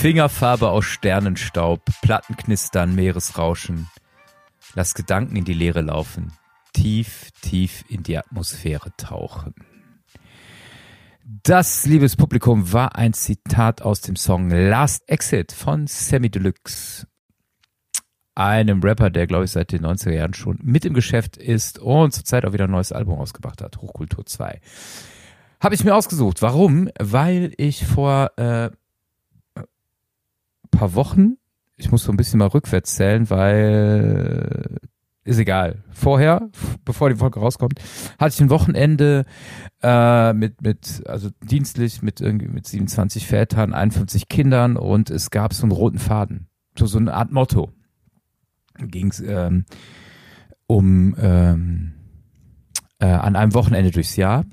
Fingerfarbe aus Sternenstaub, Plattenknistern, Meeresrauschen. Lass Gedanken in die Leere laufen, tief, tief in die Atmosphäre tauchen. Das, liebes Publikum, war ein Zitat aus dem Song Last Exit von Sammy Deluxe. Einem Rapper, der, glaube ich, seit den 90er Jahren schon mit im Geschäft ist und zurzeit auch wieder ein neues Album ausgebracht hat, Hochkultur 2. Habe ich mir ausgesucht. Warum? Weil ich vor äh, paar Wochen, ich muss so ein bisschen mal rückwärts zählen, weil ist egal. Vorher, bevor die Folge rauskommt, hatte ich ein Wochenende äh, mit, mit, also dienstlich mit irgendwie mit 27 Vätern, 51 Kindern und es gab so einen roten Faden. So, so eine Art Motto. Ging es ähm, um ähm, äh, an einem Wochenende durchs Jahr.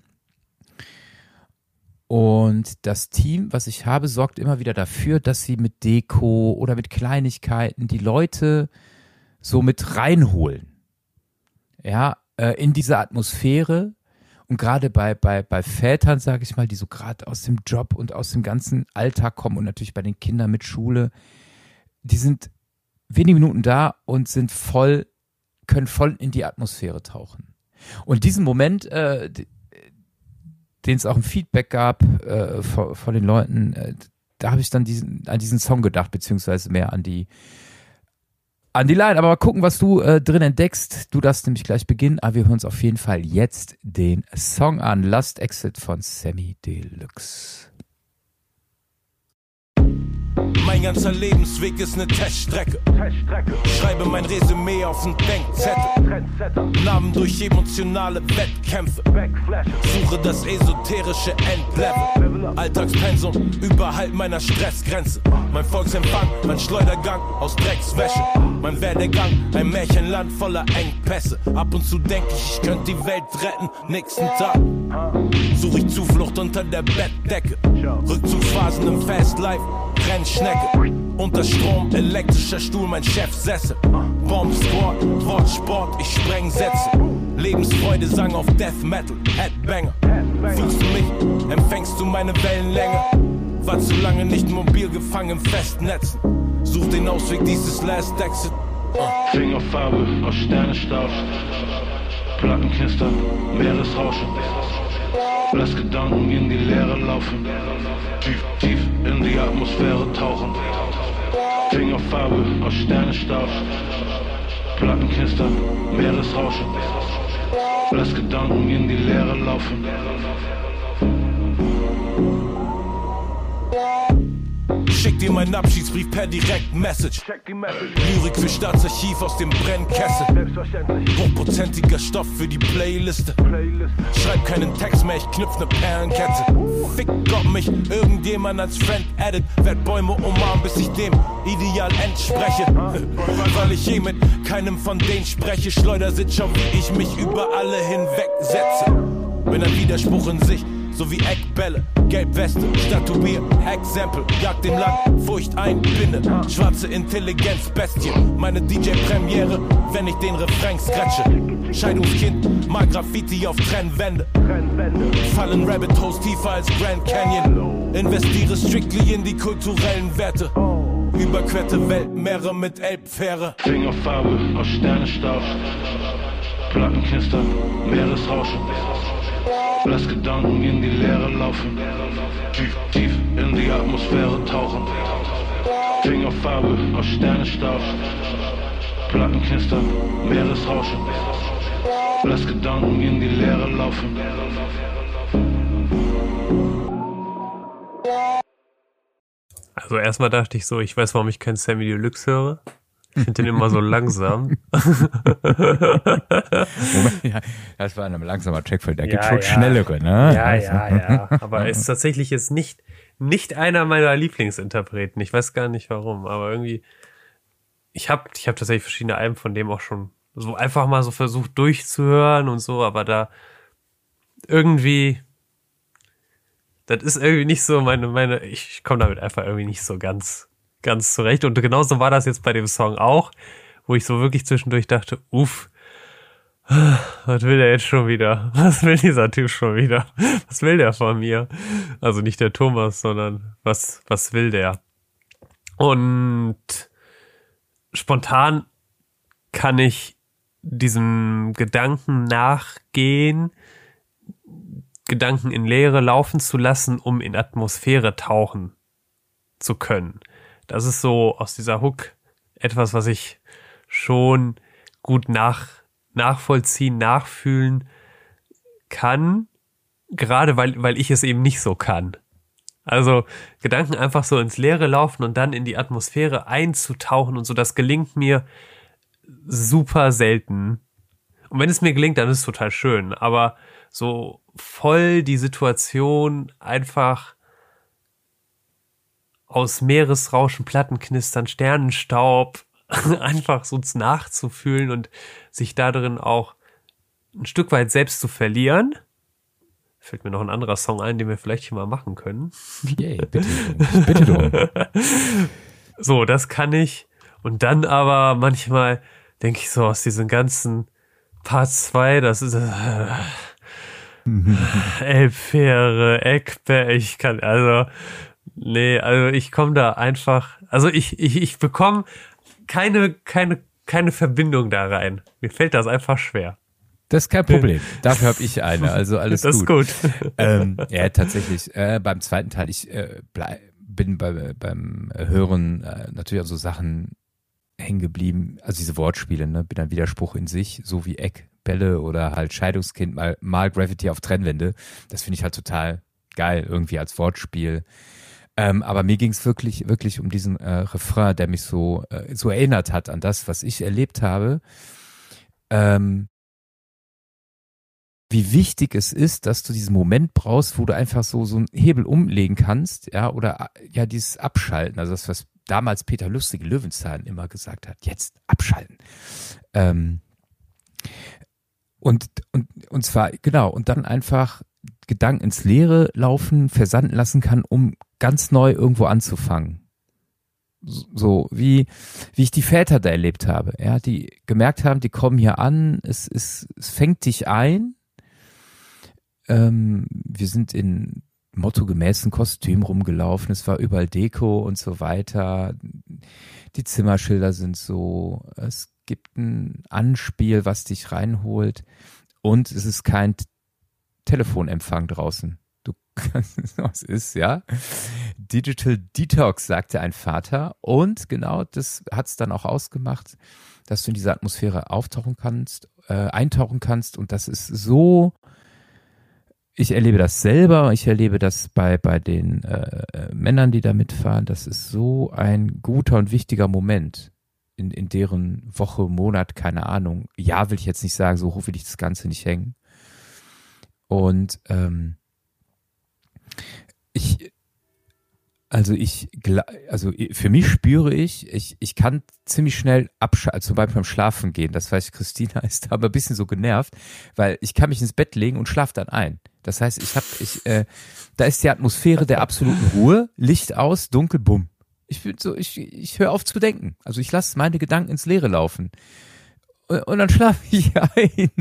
Und das Team, was ich habe, sorgt immer wieder dafür, dass sie mit Deko oder mit Kleinigkeiten die Leute so mit reinholen. Ja, äh, in diese Atmosphäre. Und gerade bei, bei, bei Vätern, sage ich mal, die so gerade aus dem Job und aus dem ganzen Alltag kommen und natürlich bei den Kindern mit Schule, die sind wenige Minuten da und sind voll, können voll in die Atmosphäre tauchen. Und diesen Moment, äh, den es auch ein Feedback gab äh, von, von den Leuten, äh, da habe ich dann diesen, an diesen Song gedacht, beziehungsweise mehr an die an die Line. Aber mal gucken, was du äh, drin entdeckst. Du darfst nämlich gleich beginnen, aber wir hören uns auf jeden Fall jetzt den Song an. Last Exit von Sammy Deluxe. Mein ganzer Lebensweg ist ne Teststrecke. Schreibe mein Resümee auf den Denkzettel. Namen durch emotionale Wettkämpfe. Suche das esoterische Endlevel. Alltagspensum überhalb meiner Stressgrenze. Mein Volksempfang, mein Schleudergang aus Dreckswäsche. Mein Werdegang, ein Märchenland voller Engpässe. Ab und zu denk ich, ich könnte die Welt retten. Nächsten Tag suche ich Zuflucht unter der Bettdecke. Rückzugsphasen im Fast Rennschnecke. Unter Strom, elektrischer Stuhl, mein Chef Sessel. Bomb Squad, Wortsport, ich spreng Sätze. Lebensfreude sang auf Death Metal, Headbanger. Fühlst du mich, empfängst du meine Wellenlänge. War zu lange nicht mobil gefangen im Festnetzen. Such den Ausweg dieses Last Exit. Uh. Fingerfarbe aus Sternenstaub. Plattenknister, Meeresrauschen. Lass Gedanken in die Leere laufen. Tief, tief in die Atmosphäre tauchen. Fingerfarbe aus Sternenstaub. Plattenknister, Meeresrauschen. Lass Gedanken in die Leere laufen. Schick dir meinen Abschiedsbrief per Direktmessage. Lyrik für Staatsarchiv aus dem Brennkessel. Hochprozentiger Stoff für die Playliste. Schreib keinen Text mehr, ich knüpf ne Perlenkette. Fick Gott mich, irgendjemand als Friend edit. Werd Bäume umarmen, bis ich dem Ideal entspreche. Weil ich je mit keinem von denen spreche. Schleudersitz, schau, wie ich mich über alle hinwegsetze. Bin ein Widerspruch in sich so wie Eckbälle. Gelbweste, Statuier, Exempel, jagt dem Land Furcht ein, Binde, schwarze Intelligenz, Bestie. Meine DJ-Premiere, wenn ich den Refrain scratche. Scheidungskind, mal Graffiti auf Trennwände. Fallen Rabbit Holes tiefer als Grand Canyon. Investiere strictly in die kulturellen Werte. Überquerte Weltmeere mit Elbfähre. Fingerfarbe aus Sternenstaub. Plattenknister, Meeresrauschen. Lass Gedanken in die Leere laufen. Tief, tief in die Atmosphäre tauchen. Fingerfarbe aus Sternenstaub. Plattenknister, Meeresrauschen. Lass Gedanken in die Leere laufen. Also erstmal dachte ich so, ich weiß, warum ich kein Sammy Deluxe höre. Ich finde den immer so langsam. Ja, das war ein langsamer Track, da gibt schon ja. schnellere, ne? Ja, also. ja, ja. Aber er ist tatsächlich jetzt nicht, nicht einer meiner Lieblingsinterpreten. Ich weiß gar nicht warum, aber irgendwie, ich habe ich hab tatsächlich verschiedene Alben von dem auch schon so einfach mal so versucht durchzuhören und so, aber da irgendwie, das ist irgendwie nicht so meine, meine, ich komme damit einfach irgendwie nicht so ganz ganz zurecht. Und genauso war das jetzt bei dem Song auch, wo ich so wirklich zwischendurch dachte, uff, was will der jetzt schon wieder? Was will dieser Typ schon wieder? Was will der von mir? Also nicht der Thomas, sondern was, was will der? Und spontan kann ich diesem Gedanken nachgehen, Gedanken in Leere laufen zu lassen, um in Atmosphäre tauchen zu können. Das ist so aus dieser Hook etwas, was ich schon gut nach, nachvollziehen, nachfühlen kann, gerade weil, weil ich es eben nicht so kann. Also Gedanken einfach so ins Leere laufen und dann in die Atmosphäre einzutauchen und so, das gelingt mir super selten. Und wenn es mir gelingt, dann ist es total schön. Aber so voll die Situation einfach aus Meeresrauschen, Plattenknistern, Sternenstaub einfach so nachzufühlen und sich darin auch ein Stück weit selbst zu verlieren. Fällt mir noch ein anderer Song ein, den wir vielleicht hier mal machen können. Yay, bitte, bitte drum. So, das kann ich. Und dann aber manchmal denke ich so aus diesen ganzen Part 2, das ist äh, Elbfähre, Eckberg, ich kann, also, nee, also ich komme da einfach, also ich, ich, ich bekomme keine, keine, keine Verbindung da rein. Mir fällt das einfach schwer. Das ist kein Problem. Dafür habe ich eine. Also alles das gut. Das ist gut. Ähm, ja, tatsächlich. Äh, beim zweiten Teil, ich äh, bleib, bin bei, beim Hören äh, natürlich auch so Sachen hängen geblieben. Also diese Wortspiele, ne? Bin ein Widerspruch in sich, so wie Eckbälle oder halt Scheidungskind, mal, mal Gravity auf Trennwände. Das finde ich halt total geil, irgendwie als Wortspiel. Ähm, aber mir ging es wirklich, wirklich um diesen äh, Refrain, der mich so, äh, so erinnert hat an das, was ich erlebt habe. Ähm, wie wichtig es ist, dass du diesen Moment brauchst, wo du einfach so, so einen Hebel umlegen kannst, ja, oder ja, dieses Abschalten, also das, was damals Peter Lustig Löwenzahn immer gesagt hat, jetzt abschalten. Ähm, und, und, und zwar, genau, und dann einfach Gedanken ins Leere laufen, versanden lassen kann, um ganz neu irgendwo anzufangen. So wie, wie ich die Väter da erlebt habe, ja, die gemerkt haben, die kommen hier an, es, es, es fängt dich ein. Ähm, wir sind in mottogemäßen Kostüm rumgelaufen, es war überall Deko und so weiter. Die Zimmerschilder sind so, es gibt ein Anspiel, was dich reinholt und es ist kein Telefonempfang draußen. Du kannst, was ist, ja. Digital Detox, sagte ein Vater. Und genau das hat es dann auch ausgemacht, dass du in diese Atmosphäre auftauchen kannst, äh, eintauchen kannst. Und das ist so, ich erlebe das selber, ich erlebe das bei, bei den äh, äh Männern, die da mitfahren. Das ist so ein guter und wichtiger Moment in, in deren Woche, Monat, keine Ahnung. Ja, will ich jetzt nicht sagen, so hoch will ich das Ganze nicht hängen. Und ähm, ich, also ich, also für mich spüre ich, ich, ich kann ziemlich schnell abschalten, zum Beispiel beim Schlafen gehen. Das weiß ich, Christina ist aber ein bisschen so genervt, weil ich kann mich ins Bett legen und schlafe dann ein. Das heißt, ich habe, ich, äh, da ist die Atmosphäre der absoluten Ruhe, Licht aus, dunkel, bumm. Ich bin so, ich, ich höre auf zu denken. Also ich lasse meine Gedanken ins Leere laufen. Und, und dann schlafe ich ein.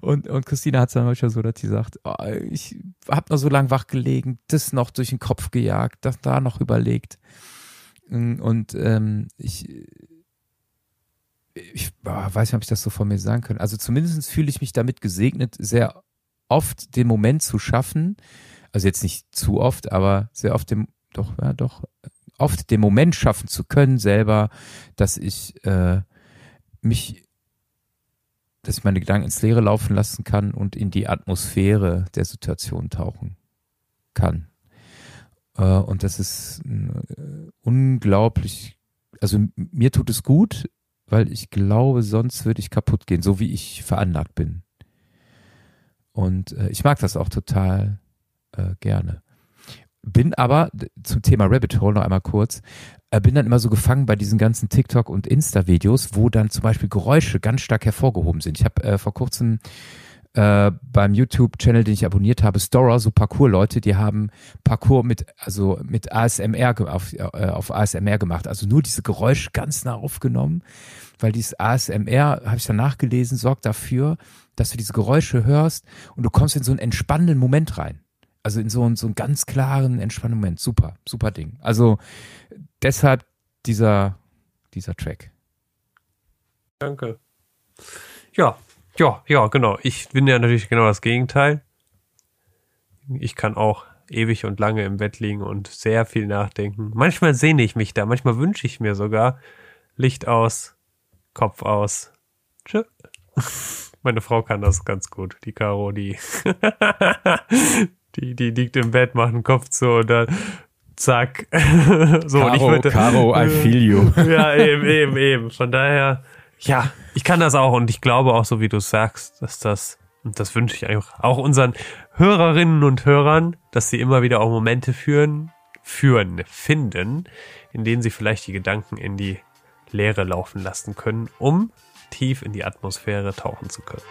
Und, und Christina hat es dann manchmal so, dass sie sagt, oh, ich habe noch so lange wach gelegen, das noch durch den Kopf gejagt, das da noch überlegt. Und ähm, ich, ich oh, weiß nicht, ob ich das so von mir sagen kann. Also zumindest fühle ich mich damit gesegnet, sehr oft den Moment zu schaffen, also jetzt nicht zu oft, aber sehr oft dem, doch, ja, doch, oft den Moment schaffen zu können selber, dass ich äh, mich dass ich meine Gedanken ins Leere laufen lassen kann und in die Atmosphäre der Situation tauchen kann. Äh, und das ist äh, unglaublich, also mir tut es gut, weil ich glaube, sonst würde ich kaputt gehen, so wie ich veranlagt bin. Und äh, ich mag das auch total gerne. Bin aber zum Thema Rabbit Hole noch einmal kurz bin dann immer so gefangen bei diesen ganzen TikTok und Insta-Videos, wo dann zum Beispiel Geräusche ganz stark hervorgehoben sind. Ich habe äh, vor kurzem äh, beim YouTube-Channel, den ich abonniert habe, Stora, so Parkour-Leute, die haben Parkour mit, also mit ASMR auf, äh, auf ASMR gemacht. Also nur diese Geräusche ganz nah aufgenommen, weil dieses ASMR, habe ich dann nachgelesen, sorgt dafür, dass du diese Geräusche hörst und du kommst in so einen entspannenden Moment rein. Also in so so einen ganz klaren, entspannenden Moment. Super, super Ding. Also deshalb dieser, dieser Track. Danke. Ja, ja, ja, genau. Ich bin ja natürlich genau das Gegenteil. Ich kann auch ewig und lange im Bett liegen und sehr viel nachdenken. Manchmal sehne ich mich da, manchmal wünsche ich mir sogar Licht aus, Kopf aus. Tschö. Meine Frau kann das ganz gut. Die Caro, die, die, die liegt im Bett, macht den Kopf zu und dann zack. so, Caro, und ich würde, Caro, I feel you. ja, eben, eben, eben. Von daher, ja, ich kann das auch und ich glaube auch, so wie du sagst, dass das, und das wünsche ich einfach auch unseren Hörerinnen und Hörern, dass sie immer wieder auch Momente führen, führen, finden, in denen sie vielleicht die Gedanken in die Leere laufen lassen können, um tief in die Atmosphäre tauchen zu können.